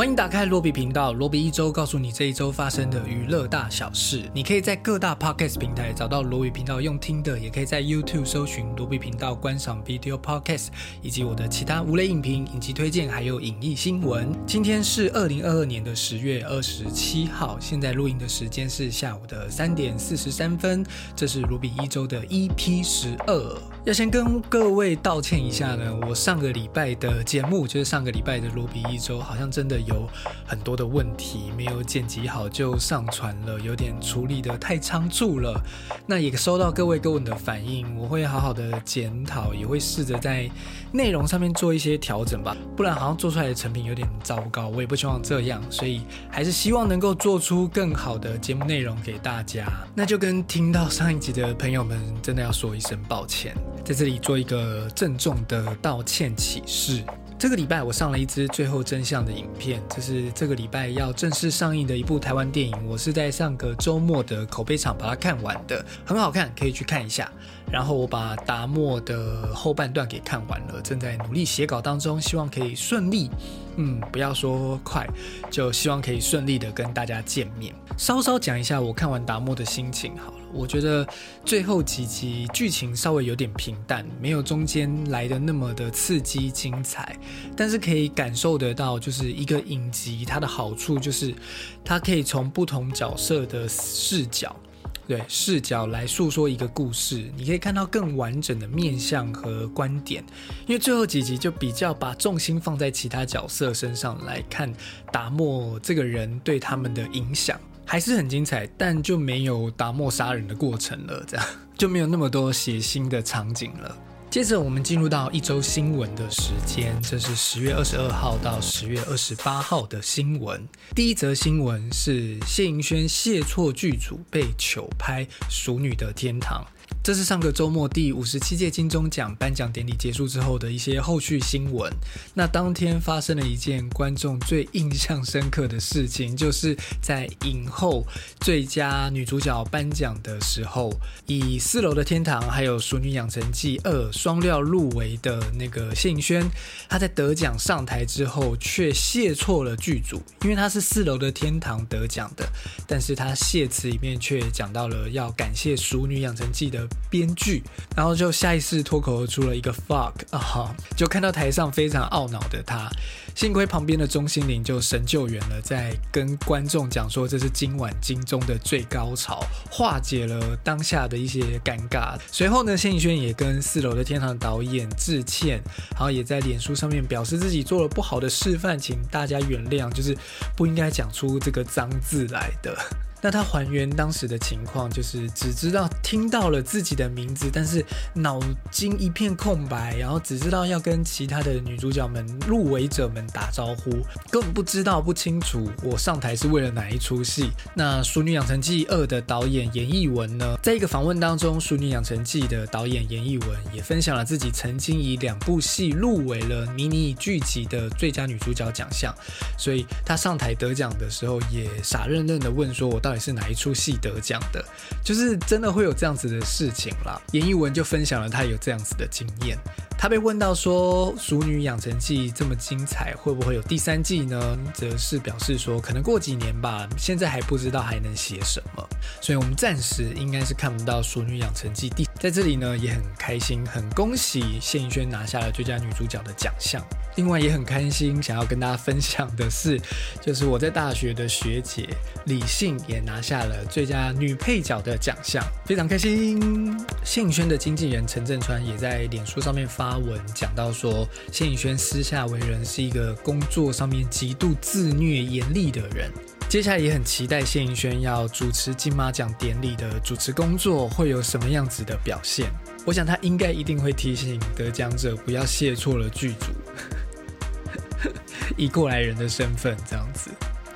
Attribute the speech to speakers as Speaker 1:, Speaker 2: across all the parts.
Speaker 1: 欢迎打开罗比频道，罗比一周告诉你这一周发生的娱乐大小事。你可以在各大 podcast 平台找到罗比频道用听的，也可以在 YouTube 搜寻罗比频道观赏 video podcast，以及我的其他无雷影评、影集推荐，还有影艺新闻。今天是二零二二年的十月二十七号，现在录音的时间是下午的三点四十三分。这是罗比一周的 EP 十二。要先跟各位道歉一下呢，我上个礼拜的节目，就是上个礼拜的罗比一周，好像真的有有很多的问题没有剪辑好就上传了，有点处理的太仓促了。那也收到各位各位的反应，我会好好的检讨，也会试着在内容上面做一些调整吧。不然好像做出来的成品有点糟糕，我也不希望这样，所以还是希望能够做出更好的节目内容给大家。那就跟听到上一集的朋友们，真的要说一声抱歉。在这里做一个郑重的道歉启事。这个礼拜我上了一支最后真相的影片，这是这个礼拜要正式上映的一部台湾电影。我是在上个周末的口碑场把它看完的，很好看，可以去看一下。然后我把达莫的后半段给看完了，正在努力写稿当中，希望可以顺利。嗯，不要说快，就希望可以顺利的跟大家见面。稍稍讲一下我看完达莫的心情好。我觉得最后几集剧情稍微有点平淡，没有中间来的那么的刺激精彩，但是可以感受得到，就是一个影集它的好处就是它可以从不同角色的视角。对视角来诉说一个故事，你可以看到更完整的面相和观点。因为最后几集就比较把重心放在其他角色身上来看达莫这个人对他们的影响，还是很精彩，但就没有达莫杀人的过程了，这样 就没有那么多血腥的场景了。接着我们进入到一周新闻的时间，这是十月二十二号到十月二十八号的新闻。第一则新闻是谢盈萱谢错剧组被糗拍《熟女的天堂》。这是上个周末第五十七届金钟奖颁奖典礼结束之后的一些后续新闻。那当天发生了一件观众最印象深刻的事情，就是在影后最佳女主角颁奖的时候，以《四楼的天堂》还有《熟女养成记二》双料入围的那个谢颖轩，她在得奖上台之后却谢错了剧组，因为她是《四楼的天堂》得奖的，但是她谢词里面却讲到了要感谢《熟女养成记》的。编剧，然后就下意识脱口而出了一个 fuck 啊，就看到台上非常懊恼的他，幸亏旁边的钟欣凌就神救援了，在跟观众讲说这是今晚金钟的最高潮，化解了当下的一些尴尬。随后呢，谢颖轩也跟四楼的天堂导演致歉，然后也在脸书上面表示自己做了不好的示范，请大家原谅，就是不应该讲出这个脏字来的。那他还原当时的情况，就是只知道听到了自己的名字，但是脑筋一片空白，然后只知道要跟其他的女主角们、入围者们打招呼，根本不知道不清楚我上台是为了哪一出戏。那《淑女养成记二》的导演严艺文呢，在一个访问当中，《淑女养成记》的导演严艺文也分享了自己曾经以两部戏入围了迷你剧集的最佳女主角奖项，所以他上台得奖的时候也傻愣愣的问说：“我到。”到底是哪一出戏得奖的？就是真的会有这样子的事情啦。严艺文就分享了他有这样子的经验。他被问到说《熟女养成记》这么精彩，会不会有第三季呢？则是表示说可能过几年吧，现在还不知道还能写什么，所以我们暂时应该是看不到《熟女养成记》第。在这里呢，也很开心，很恭喜谢颖萱拿下了最佳女主角的奖项。另外也很开心，想要跟大家分享的是，就是我在大学的学姐李信也拿下了最佳女配角的奖项，非常开心。谢颖轩的经纪人陈振川也在脸书上面发文讲到说，谢颖轩私下为人是一个工作上面极度自虐严厉的人。接下来也很期待谢颖轩要主持金马奖典礼的主持工作会有什么样子的表现。我想他应该一定会提醒得奖者不要谢错了剧组。以过来人的身份这样子，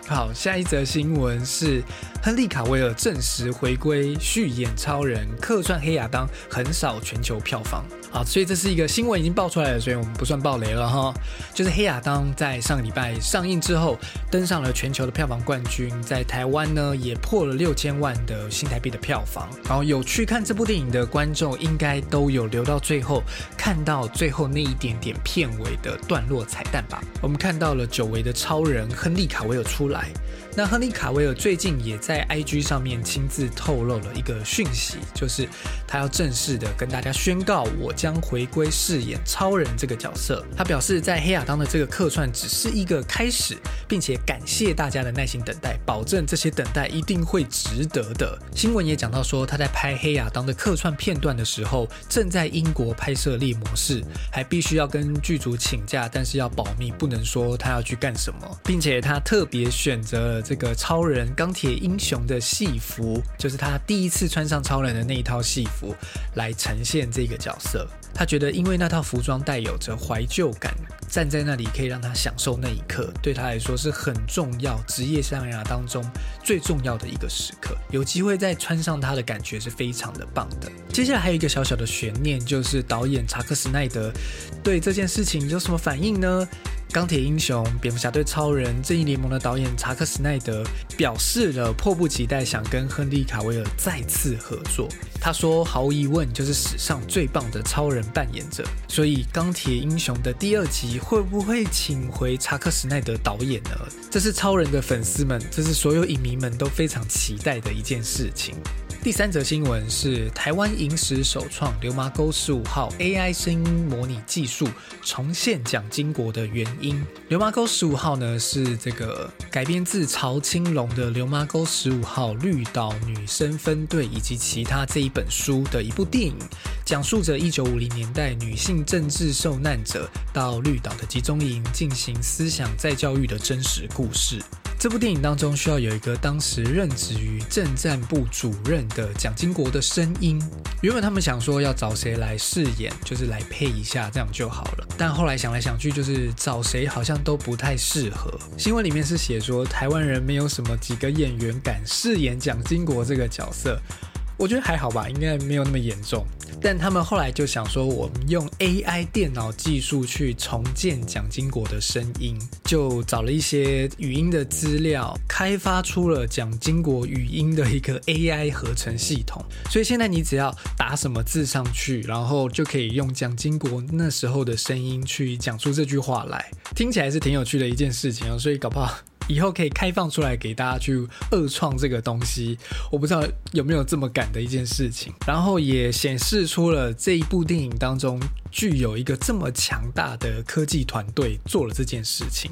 Speaker 1: 好，下一则新闻是亨利卡维尔证实回归续演超人，客串黑亚当横扫全球票房。好，所以这是一个新闻已经爆出来了，所以我们不算爆雷了哈。就是《黑亚当》在上个礼拜上映之后，登上了全球的票房冠军，在台湾呢也破了六千万的新台币的票房。然后有去看这部电影的观众，应该都有留到最后，看到最后那一点点片尾的段落彩蛋吧。我们看到了久违的超人亨利卡维尔出来。那亨利卡维尔最近也在 IG 上面亲自透露了一个讯息，就是他要正式的跟大家宣告，我将回归饰演超人这个角色。他表示，在黑亚当的这个客串只是一个开始，并且感谢大家的耐心等待，保证这些等待一定会值得的。新闻也讲到说，他在拍黑亚当的客串片段的时候，正在英国拍摄猎模式，还必须要跟剧组请假，但是要保密，不能说他要去干什么，并且他特别选择了。这个超人钢铁英雄的戏服，就是他第一次穿上超人的那一套戏服，来呈现这个角色。他觉得，因为那套服装带有着怀旧感，站在那里可以让他享受那一刻，对他来说是很重要，职业生涯当中最重要的一个时刻。有机会再穿上它的感觉是非常的棒的。接下来还有一个小小的悬念，就是导演查克·斯奈德对这件事情有什么反应呢？钢铁英雄、蝙蝠侠对超人、正义联盟的导演查克·斯奈德表示了迫不及待想跟亨利·卡维尔再次合作。他说：“毫无疑问，就是史上最棒的超人扮演者。所以，钢铁英雄的第二集会不会请回查克·斯奈德导演呢？这是超人的粉丝们，这是所有影迷们都非常期待的一件事情。”第三则新闻是台湾影史首创流麻沟十五号 AI 声音模拟技术重现蒋经国的原因。流麻沟十五号呢是这个改编自曹青龙的《流麻沟十五号绿岛女生分队以及其他》这一本书的一部电影，讲述着一九五零年代女性政治受难者到绿岛的集中营进行思想再教育的真实故事。这部电影当中需要有一个当时任职于政战部主任的蒋经国的声音。原本他们想说要找谁来饰演，就是来配一下这样就好了。但后来想来想去，就是找谁好像都不太适合。新闻里面是写说台湾人没有什么几个演员敢饰演蒋经国这个角色。我觉得还好吧，应该没有那么严重。但他们后来就想说，我们用 AI 电脑技术去重建蒋经国的声音，就找了一些语音的资料，开发出了蒋经国语音的一个 AI 合成系统。所以现在你只要打什么字上去，然后就可以用蒋经国那时候的声音去讲出这句话来，听起来是挺有趣的一件事情哦。所以搞不好。以后可以开放出来给大家去二创这个东西，我不知道有没有这么赶的一件事情。然后也显示出了这一部电影当中具有一个这么强大的科技团队做了这件事情。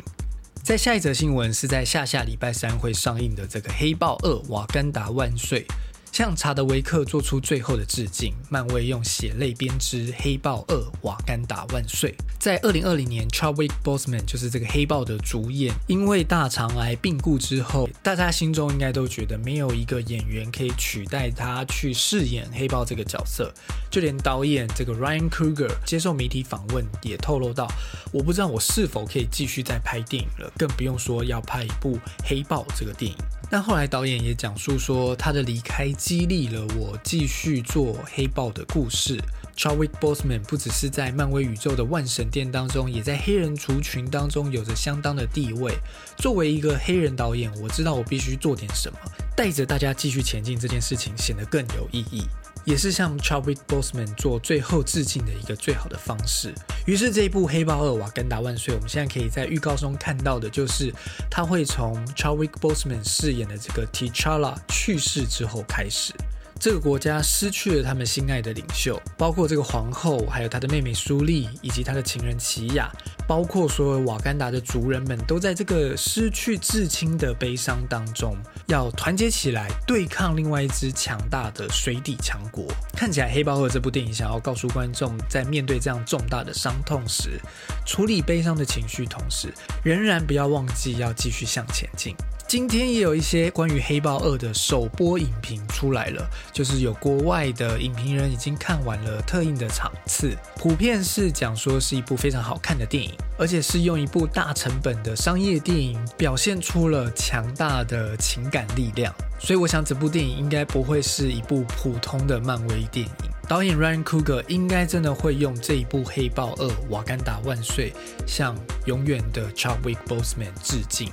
Speaker 1: 在下一则新闻是在下下礼拜三会上映的这个《黑豹二：瓦干达万岁》。向查德维克做出最后的致敬。漫威用血泪编织《黑豹二：瓦干达万岁》。在二零二零年，Chadwick Boseman 就是这个黑豹的主演，因为大肠癌病故之后，大家心中应该都觉得没有一个演员可以取代他去饰演黑豹这个角色。就连导演这个 Ryan Kruger 接受媒体访问也透露到：“我不知道我是否可以继续再拍电影了，更不用说要拍一部黑豹这个电影。”但后来导演也讲述说，他的离开激励了我继续做黑豹的故事。Chadwick Boseman 不只是在漫威宇宙的万神殿当中，也在黑人族群当中有着相当的地位。作为一个黑人导演，我知道我必须做点什么，带着大家继续前进，这件事情显得更有意义。也是向 Chadwick Boseman 做最后致敬的一个最好的方式。于是这一部《黑豹二：瓦干达万岁》，我们现在可以在预告中看到的，就是他会从 Chadwick Boseman 饰演的这个 T'Challa 去世之后开始。这个国家失去了他们心爱的领袖，包括这个皇后，还有她的妹妹苏丽，以及他的情人奇亚，包括所有瓦干达的族人们，都在这个失去至亲的悲伤当中，要团结起来对抗另外一支强大的水底强国。看起来《黑豹二》这部电影想要告诉观众，在面对这样重大的伤痛时，处理悲伤的情绪，同时仍然不要忘记要继续向前进。今天也有一些关于《黑豹二》的首播影评出来了，就是有国外的影评人已经看完了特映的场次，普遍是讲说是一部非常好看的电影，而且是用一部大成本的商业电影表现出了强大的情感力量，所以我想这部电影应该不会是一部普通的漫威电影。导演 Ryan Coogler 应该真的会用这一部《黑豹二：瓦干达万岁》向永远的 Chadwick Boseman 致敬。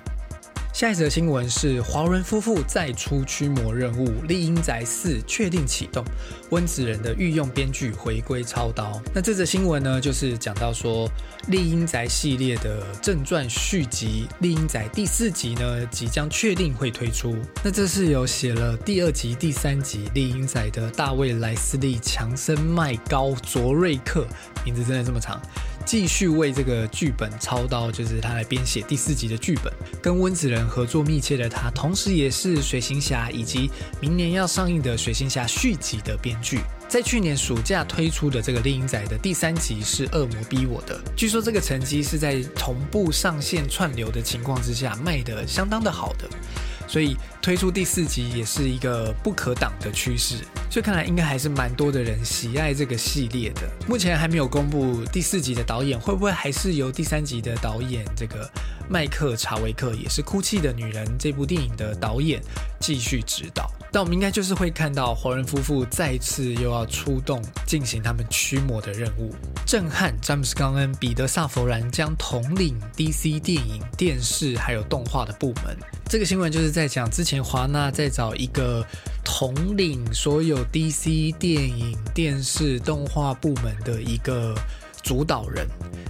Speaker 1: 下一则新闻是华人夫妇再出驱魔任务，《丽英宅四》确定启动，温子仁的御用编剧回归操刀。那这则新闻呢，就是讲到说，《丽英宅》系列的正传续集《丽英宅》第四集呢，即将确定会推出。那这是有写了第二集、第三集《丽英宅》的大卫·莱斯利·强森·麦高卓瑞克，名字真的这么长。继续为这个剧本操刀，就是他来编写第四集的剧本。跟温子仁合作密切的他，同时也是《水行侠》以及明年要上映的《水行侠》续集的编剧。在去年暑假推出的这个《猎鹰仔》的第三集是《恶魔逼我的》，据说这个成绩是在同步上线串流的情况之下卖的相当的好的。所以推出第四集也是一个不可挡的趋势，所以看来应该还是蛮多的人喜爱这个系列的。目前还没有公布第四集的导演，会不会还是由第三集的导演这个麦克查维克，也是《哭泣的女人》这部电影的导演继续指导？但我们应该就是会看到华人夫妇再次又要出动进行他们驱魔的任务，震撼詹姆斯·冈恩、彼得·萨佛兰将统领 DC 电影、电视还有动画的部门。这个新闻就是在讲之前华纳在找一个统领所有 DC 电影、电视、动画部门的一个主导人。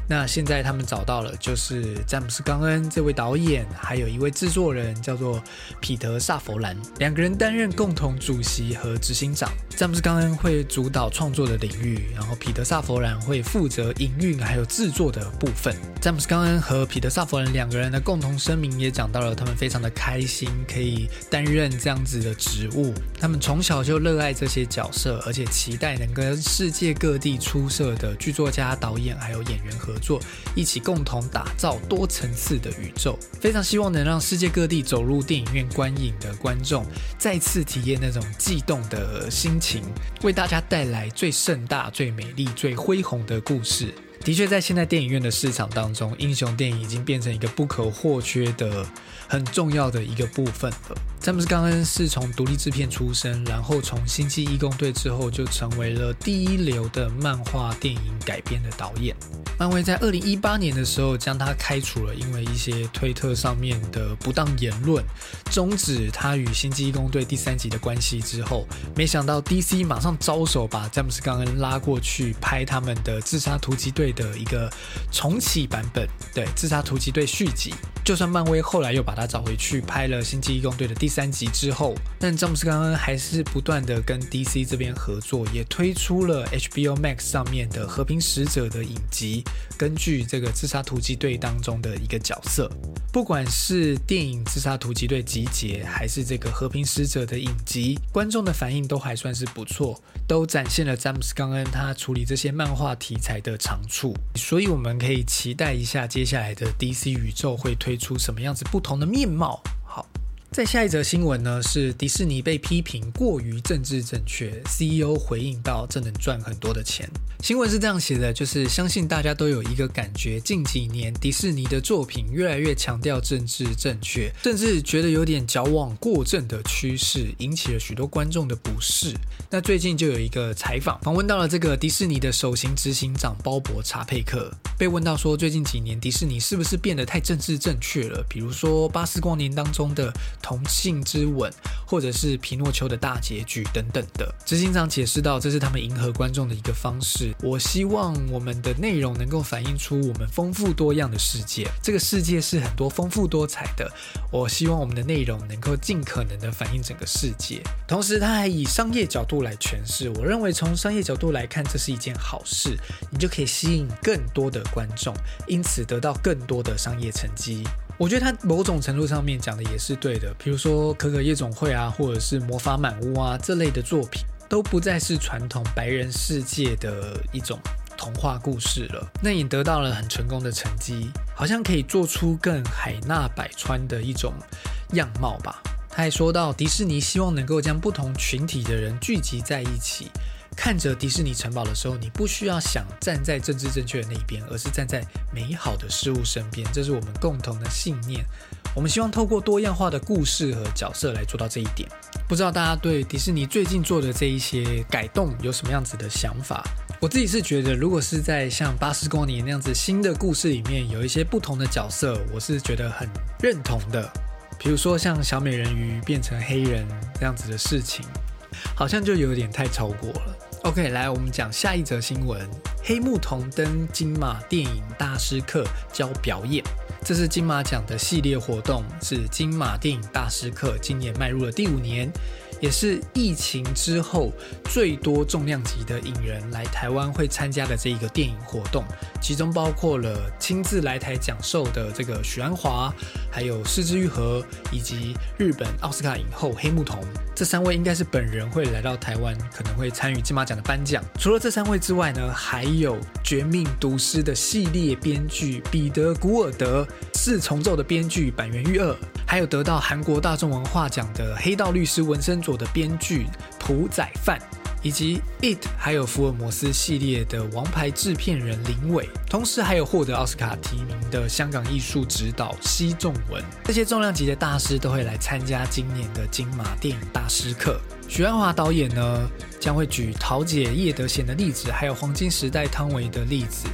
Speaker 1: 那现在他们找到了，就是詹姆斯·冈恩这位导演，还有一位制作人叫做彼得·萨佛兰，两个人担任共同主席和执行长。詹姆斯·冈恩会主导创作的领域，然后彼得·萨佛兰会负责营运还有制作的部分。詹姆斯·冈恩和彼得·萨佛兰两个人的共同声明也讲到了，他们非常的开心可以担任这样子的职务。他们从小就热爱这些角色，而且期待能跟世界各地出色的剧作家、导演还有演员合。作一起共同打造多层次的宇宙，非常希望能让世界各地走入电影院观影的观众再次体验那种悸动的心情，为大家带来最盛大、最美丽、最恢宏的故事。的确，在现在电影院的市场当中，英雄电影已经变成一个不可或缺的、很重要的一个部分。詹姆斯·冈恩是从独立制片出身，然后从《星际义工队》之后就成为了第一流的漫画电影改编的导演。漫威在二零一八年的时候将他开除了，因为一些推特上面的不当言论，终止他与《星际义工队》第三集的关系之后，没想到 DC 马上招手把詹姆斯·冈恩拉过去拍他们的《自杀突击队》的一个重启版本，对，《自杀突击队》续集。就算漫威后来又把他找回去拍了《星际义工队》的第三集之后，但詹姆斯·冈恩还是不断的跟 DC 这边合作，也推出了 HBO Max 上面的《和平使者》的影集，根据这个《自杀突击队》当中的一个角色。不管是电影《自杀突击队》集结，还是这个《和平使者》的影集，观众的反应都还算是不错，都展现了詹姆斯·冈恩他处理这些漫画题材的长处。所以我们可以期待一下接下来的 DC 宇宙会推。出什么样子不同的面貌？在下一则新闻呢，是迪士尼被批评过于政治正确，CEO 回应到这能赚很多的钱。新闻是这样写的，就是相信大家都有一个感觉，近几年迪士尼的作品越来越强调政治正确，甚至觉得有点矫枉过正的趋势，引起了许多观众的不适。那最近就有一个采访，访问到了这个迪士尼的首席执行长鲍勃查佩克，被问到说，最近几年迪士尼是不是变得太政治正确了？比如说《巴斯光年》当中的。同性之吻，或者是皮诺丘的大结局等等的，执行长解释到，这是他们迎合观众的一个方式。我希望我们的内容能够反映出我们丰富多样的世界，这个世界是很多丰富多彩的。我希望我们的内容能够尽可能的反映整个世界。同时，他还以商业角度来诠释。我认为从商业角度来看，这是一件好事，你就可以吸引更多的观众，因此得到更多的商业成绩。我觉得他某种程度上面讲的也是对的，比如说《可可夜总会》啊，或者是《魔法满屋》啊这类的作品，都不再是传统白人世界的一种童话故事了。那也得到了很成功的成绩，好像可以做出更海纳百川的一种样貌吧。他还说到，迪士尼希望能够将不同群体的人聚集在一起。看着迪士尼城堡的时候，你不需要想站在政治正确的那一边，而是站在美好的事物身边。这是我们共同的信念。我们希望透过多样化的故事和角色来做到这一点。不知道大家对迪士尼最近做的这一些改动有什么样子的想法？我自己是觉得，如果是在像《巴斯光年》那样子新的故事里面有一些不同的角色，我是觉得很认同的。比如说像小美人鱼变成黑人这样子的事情，好像就有点太超过了。OK，来我们讲下一则新闻：黑木瞳登金马电影大师课教表演。这是金马奖的系列活动，是金马电影大师课今年迈入了第五年。也是疫情之后最多重量级的影人来台湾会参加的这一个电影活动，其中包括了亲自来台讲授的这个许鞍华，还有失之愈合，以及日本奥斯卡影后黑木瞳，这三位应该是本人会来到台湾，可能会参与金马奖的颁奖。除了这三位之外呢，还有《绝命毒师》的系列编剧彼得古尔德，四重奏的编剧板垣裕二。还有得到韩国大众文化奖的《黑道律师》纹身的编剧朴宰范，以及《It》还有福尔摩斯系列的王牌制片人林伟，同时还有获得奥斯卡提名的香港艺术指导奚仲文，这些重量级的大师都会来参加今年的金马电影大师课。许鞍华导演呢，将会举桃姐叶德娴的例子，还有黄金时代汤唯的例子。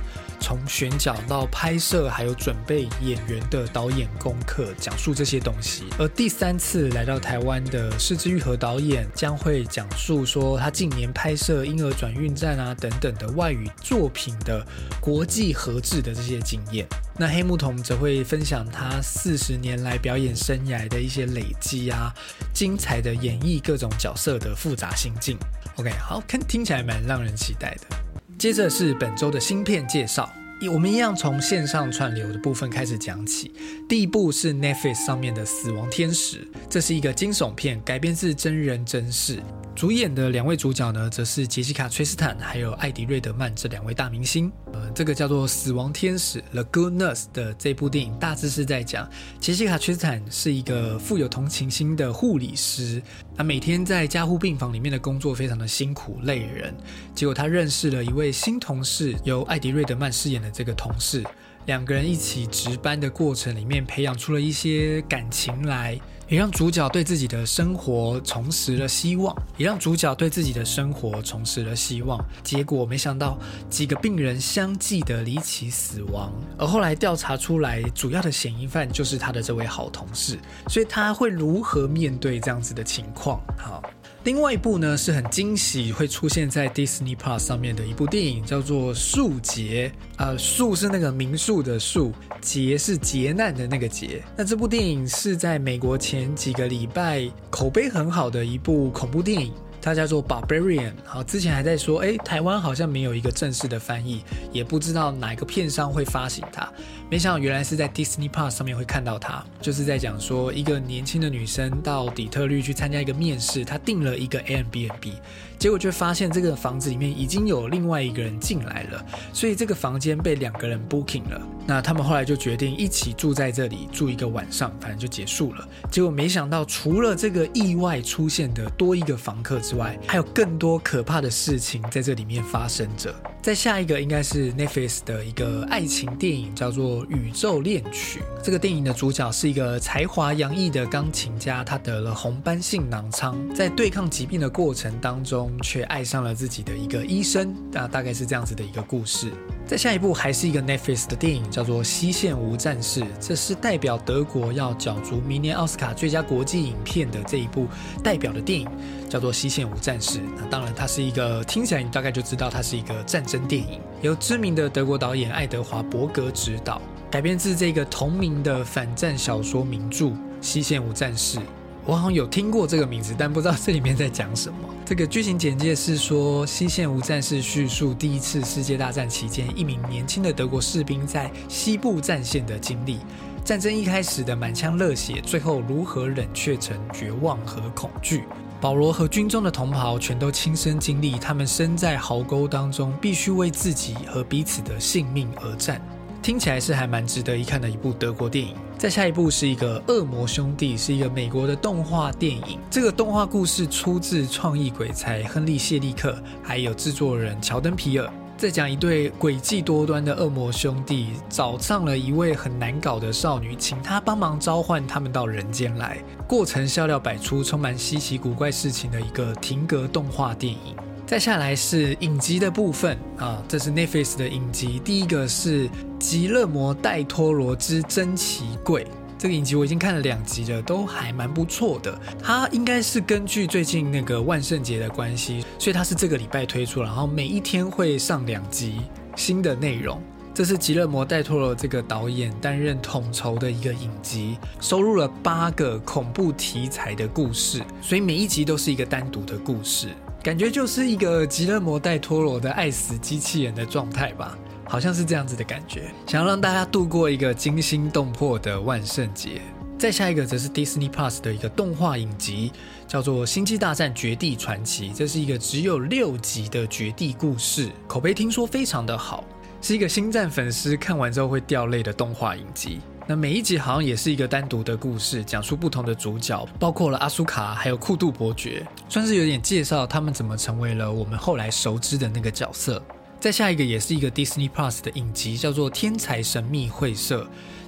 Speaker 1: 从选角到拍摄，还有准备演员的导演功课，讲述这些东西。而第三次来到台湾的柿之愈和导演将会讲述说他近年拍摄《婴儿转运站》啊等等的外语作品的国际合制的这些经验。那黑木瞳则会分享他四十年来表演生涯的一些累积啊，精彩的演绎各种角色的复杂心境。OK，好，看听起来蛮让人期待的。接着是本周的芯片介绍，我们一样从线上串流的部分开始讲起。第一部是 Netflix 上面的《死亡天使》，这是一个惊悚片，改编自真人真事。主演的两位主角呢，则是杰西卡·崔斯坦还有艾迪·瑞德曼这两位大明星。呃，这个叫做《死亡天使》The Good Nurse 的这部电影，大致是在讲杰西卡·崔斯坦是一个富有同情心的护理师，他每天在加护病房里面的工作非常的辛苦累人。结果他认识了一位新同事，由艾迪·瑞德曼饰演的这个同事，两个人一起值班的过程里面，培养出了一些感情来。也让主角对自己的生活重拾了希望，也让主角对自己的生活重拾了希望。结果没想到几个病人相继的离奇死亡，而后来调查出来，主要的嫌疑犯就是他的这位好同事。所以他会如何面对这样子的情况？好。另外一部呢是很惊喜会出现在 Disney Plus 上面的一部电影，叫做《树劫》。呃，树是那个民宿的树，劫是劫难的那个劫。那这部电影是在美国前几个礼拜口碑很好的一部恐怖电影。它叫做 Barbarian，好，之前还在说，哎，台湾好像没有一个正式的翻译，也不知道哪个片商会发行它。没想到原来是在 Disney Plus 上面会看到它，就是在讲说一个年轻的女生到底特律去参加一个面试，她订了一个 Airbnb。结果却发现这个房子里面已经有另外一个人进来了，所以这个房间被两个人 booking 了。那他们后来就决定一起住在这里住一个晚上，反正就结束了。结果没想到，除了这个意外出现的多一个房客之外，还有更多可怕的事情在这里面发生着。在下一个应该是 Netflix 的一个爱情电影，叫做《宇宙恋曲》。这个电影的主角是一个才华洋溢的钢琴家，他得了红斑性囊疮，在对抗疾病的过程当中。却爱上了自己的一个医生，那，大概是这样子的一个故事。在下一部还是一个 Netflix 的电影，叫做《西线无战事》，这是代表德国要角逐明年奥斯卡最佳国际影片的这一部代表的电影，叫做《西线无战事》。那当然，它是一个听起来你大概就知道它是一个战争电影，由知名的德国导演爱德华伯格执导，改编自这个同名的反战小说名著《西线无战事》。我好像有听过这个名字，但不知道这里面在讲什么。这个剧情简介是说，《西线无战事》叙述第一次世界大战期间一名年轻的德国士兵在西部战线的经历。战争一开始的满腔热血，最后如何冷却成绝望和恐惧。保罗和军中的同袍全都亲身经历，他们身在壕沟当中，必须为自己和彼此的性命而战。听起来是还蛮值得一看的一部德国电影。再下一部是一个《恶魔兄弟》，是一个美国的动画电影。这个动画故事出自创意鬼才亨利·谢利克，还有制作人乔登·皮尔。在讲一对诡计多端的恶魔兄弟找上了一位很难搞的少女，请她帮忙召唤他们到人间来。过程笑料百出，充满稀奇古怪事情的一个停格动画电影。再下来是影集的部分啊，这是 Netflix 的影集。第一个是《极乐魔戴托罗之珍奇柜》。这个影集我已经看了两集了，都还蛮不错的。它应该是根据最近那个万圣节的关系，所以它是这个礼拜推出，然后每一天会上两集新的内容。这是极乐魔戴托罗这个导演担任统筹的一个影集，收录了八个恐怖题材的故事，所以每一集都是一个单独的故事，感觉就是一个吉勒摩戴托罗的爱死机器人的状态吧。好像是这样子的感觉，想要让大家度过一个惊心动魄的万圣节。再下一个则是 Disney Plus 的一个动画影集，叫做《星际大战：绝地传奇》。这是一个只有六集的绝地故事，口碑听说非常的好，是一个星战粉丝看完之后会掉泪的动画影集。那每一集好像也是一个单独的故事，讲述不同的主角，包括了阿苏卡还有库杜伯爵，算是有点介绍他们怎么成为了我们后来熟知的那个角色。再下一个也是一个 Disney Plus 的影集，叫做《天才神秘会社》，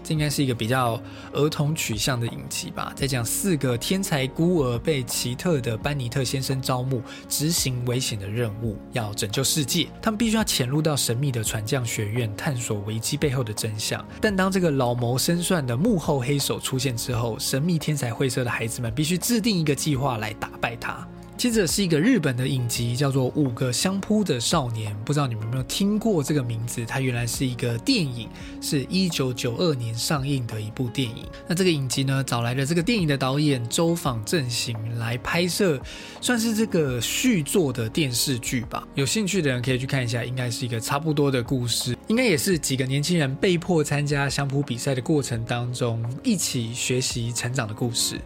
Speaker 1: 这应该是一个比较儿童取向的影集吧。在讲四个天才孤儿被奇特的班尼特先生招募，执行危险的任务，要拯救世界。他们必须要潜入到神秘的传教学院，探索危机背后的真相。但当这个老谋深算的幕后黑手出现之后，神秘天才会社的孩子们必须制定一个计划来打败他。接着是一个日本的影集，叫做《五个相扑的少年》，不知道你们有没有听过这个名字？它原来是一个电影，是一九九二年上映的一部电影。那这个影集呢，找来了这个电影的导演周访正行来拍摄，算是这个续作的电视剧吧。有兴趣的人可以去看一下，应该是一个差不多的故事，应该也是几个年轻人被迫参加相扑比赛的过程当中，一起学习成长的故事。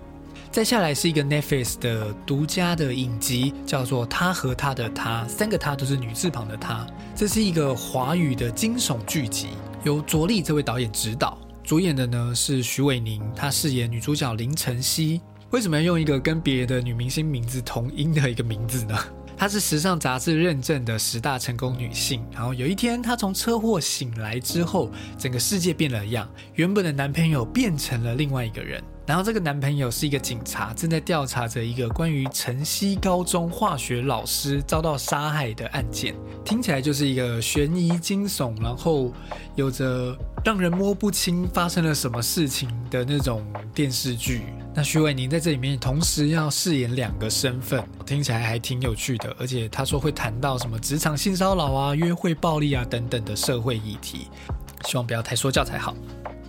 Speaker 1: 再下来是一个 Netflix 的独家的影集，叫做《他和他的他》，三个他都是女字旁的他。这是一个华语的惊悚剧集，由卓立这位导演指导，主演的呢是徐伟宁，她饰演女主角林晨曦。为什么要用一个跟别的女明星名字同音的一个名字呢？她是时尚杂志认证的十大成功女性。然后有一天，她从车祸醒来之后，整个世界变了样，原本的男朋友变成了另外一个人。然后这个男朋友是一个警察，正在调查着一个关于晨曦高中化学老师遭到杀害的案件，听起来就是一个悬疑惊悚，然后有着让人摸不清发生了什么事情的那种电视剧。那徐伟宁在这里面同时要饰演两个身份，听起来还挺有趣的。而且他说会谈到什么职场性骚扰啊、约会暴力啊等等的社会议题，希望不要太说教才好。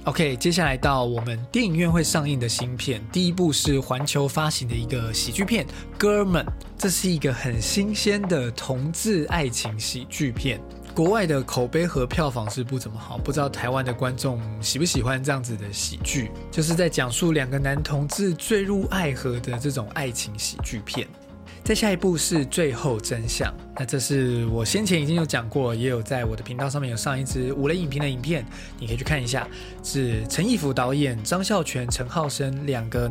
Speaker 1: OK，接下来到我们电影院会上映的新片，第一部是环球发行的一个喜剧片《哥们》，这是一个很新鲜的同志爱情喜剧片。国外的口碑和票房是不怎么好，不知道台湾的观众喜不喜欢这样子的喜剧，就是在讲述两个男同志坠入爱河的这种爱情喜剧片。再下一步是最后真相，那这是我先前已经有讲过，也有在我的频道上面有上一支五雷影评的影片，你可以去看一下，是陈义甫导演、张孝全、陈浩生两个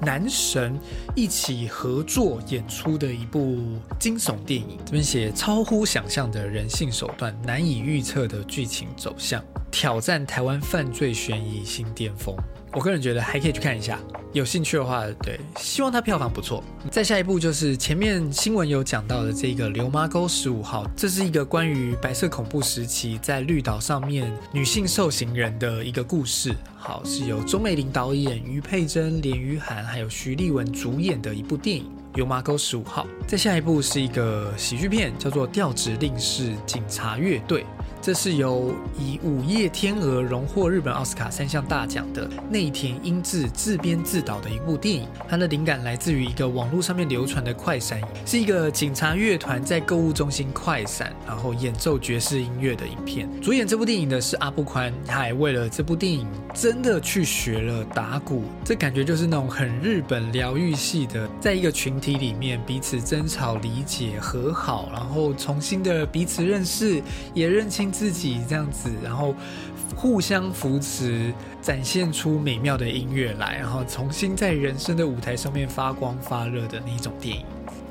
Speaker 1: 男神一起合作演出的一部惊悚电影。这边写超乎想象的人性手段，难以预测的剧情走向，挑战台湾犯罪悬疑新巅峰。我个人觉得还可以去看一下，有兴趣的话，对，希望它票房不错。再下一部就是前面新闻有讲到的这个《流麻沟十五号》，这是一个关于白色恐怖时期在绿岛上面女性受刑人的一个故事。好，是由钟美玲导演、于佩珍、连于涵还有徐立文主演的一部电影《流麻沟十五号》。再下一部是一个喜剧片，叫做《调职令式警察乐队》。这是由以《午夜天鹅》荣获日本奥斯卡三项大奖的内田英治自编自导的一部电影。它的灵感来自于一个网络上面流传的快闪，是一个警察乐团在购物中心快闪，然后演奏爵士音乐的影片。主演这部电影的是阿布宽，他还为了这部电影真的去学了打鼓。这感觉就是那种很日本疗愈系的，在一个群体里面彼此争吵、理解、和好，然后重新的彼此认识，也认清。自己这样子，然后互相扶持，展现出美妙的音乐来，然后重新在人生的舞台上面发光发热的那一种电影。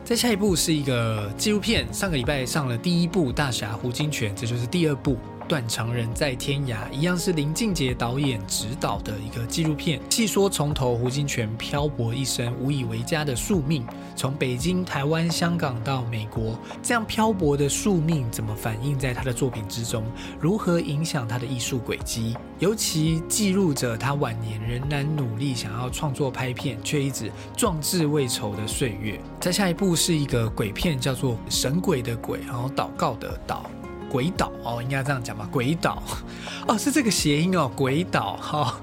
Speaker 1: 再下一部是一个纪录片，上个礼拜上了第一部《大侠胡金铨》，这就是第二部。断肠人在天涯一样是林俊杰导演执导的一个纪录片，细说从头胡金铨漂泊一生无以为家的宿命，从北京、台湾、香港到美国，这样漂泊的宿命怎么反映在他的作品之中？如何影响他的艺术轨迹？尤其记录着他晚年仍然努力想要创作拍片，却一直壮志未酬的岁月。再下一部是一个鬼片，叫做《神鬼的鬼》，然后祷告的祷。鬼岛哦，应该这样讲吧？鬼岛 哦，是这个谐音哦。鬼岛哈，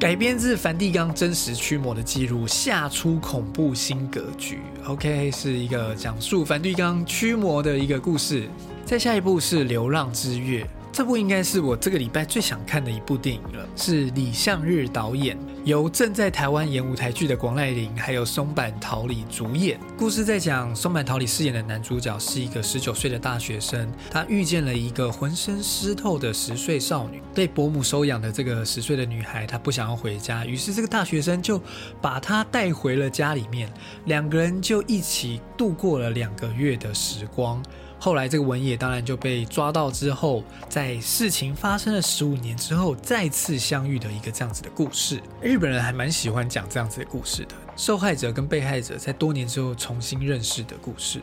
Speaker 1: 改编自梵蒂冈真实驱魔的记录，下出恐怖新格局。OK，是一个讲述梵蒂冈驱魔的一个故事。再下一部是《流浪之月》。这部应该是我这个礼拜最想看的一部电影了，是李相日导演，由正在台湾演舞台剧的广濑铃还有松坂桃李主演。故事在讲松坂桃李饰演的男主角是一个十九岁的大学生，他遇见了一个浑身湿透的十岁少女，被伯母收养的这个十岁的女孩，她不想要回家，于是这个大学生就把她带回了家里面，两个人就一起度过了两个月的时光。后来，这个文野当然就被抓到之后，在事情发生了十五年之后再次相遇的一个这样子的故事。日本人还蛮喜欢讲这样子的故事的，受害者跟被害者在多年之后重新认识的故事。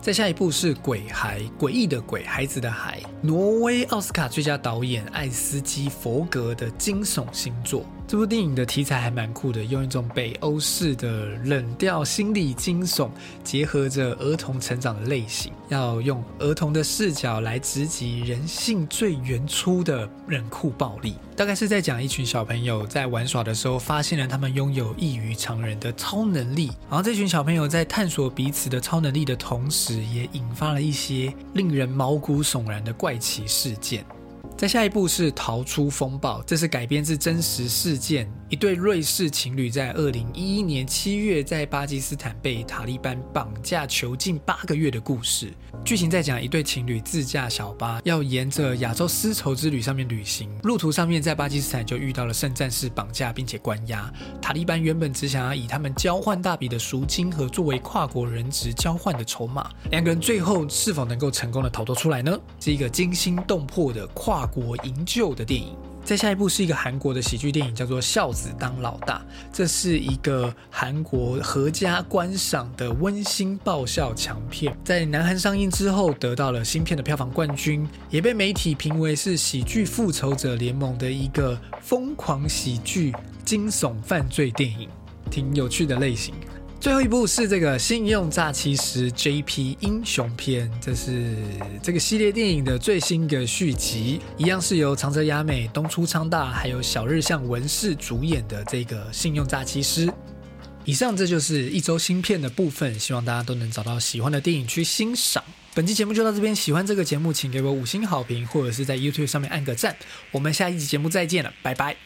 Speaker 1: 再下一部是《鬼孩》，诡异的鬼，孩子的孩，挪威奥斯卡最佳导演艾斯基佛格的惊悚新作。这部电影的题材还蛮酷的，用一种北欧式的冷调心理惊悚，结合着儿童成长的类型，要用儿童的视角来直击人性最原初的冷酷暴力。大概是在讲一群小朋友在玩耍的时候，发现了他们拥有异于常人的超能力，然后这群小朋友在探索彼此的超能力的同时，也引发了一些令人毛骨悚然的怪奇事件。再下一步是逃出风暴，这是改编自真实事件。一对瑞士情侣在二零一一年七月在巴基斯坦被塔利班绑架囚禁八个月的故事。剧情在讲一对情侣自驾小巴，要沿着亚洲丝绸之旅上面旅行，路途上面在巴基斯坦就遇到了圣战士绑架并且关押。塔利班原本只想要以他们交换大笔的赎金和作为跨国人质交换的筹码，两个人最后是否能够成功的逃脱出来呢？是一个惊心动魄的跨。国营救的电影，再下一部是一个韩国的喜剧电影，叫做《孝子当老大》。这是一个韩国合家观赏的温馨爆笑强片，在南韩上映之后得到了新片的票房冠军，也被媒体评为是喜剧复仇者联盟的一个疯狂喜剧惊悚犯罪电影，挺有趣的类型。最后一部是这个《信用诈欺师 J.P. 英雄篇》，这是这个系列电影的最新的续集，一样是由长泽雅美、东出昌大还有小日向文世主演的这个《信用诈欺师》。以上这就是一周新片的部分，希望大家都能找到喜欢的电影去欣赏。本期节目就到这边，喜欢这个节目请给我五星好评，或者是在 YouTube 上面按个赞。我们下一集节目再见了，拜拜。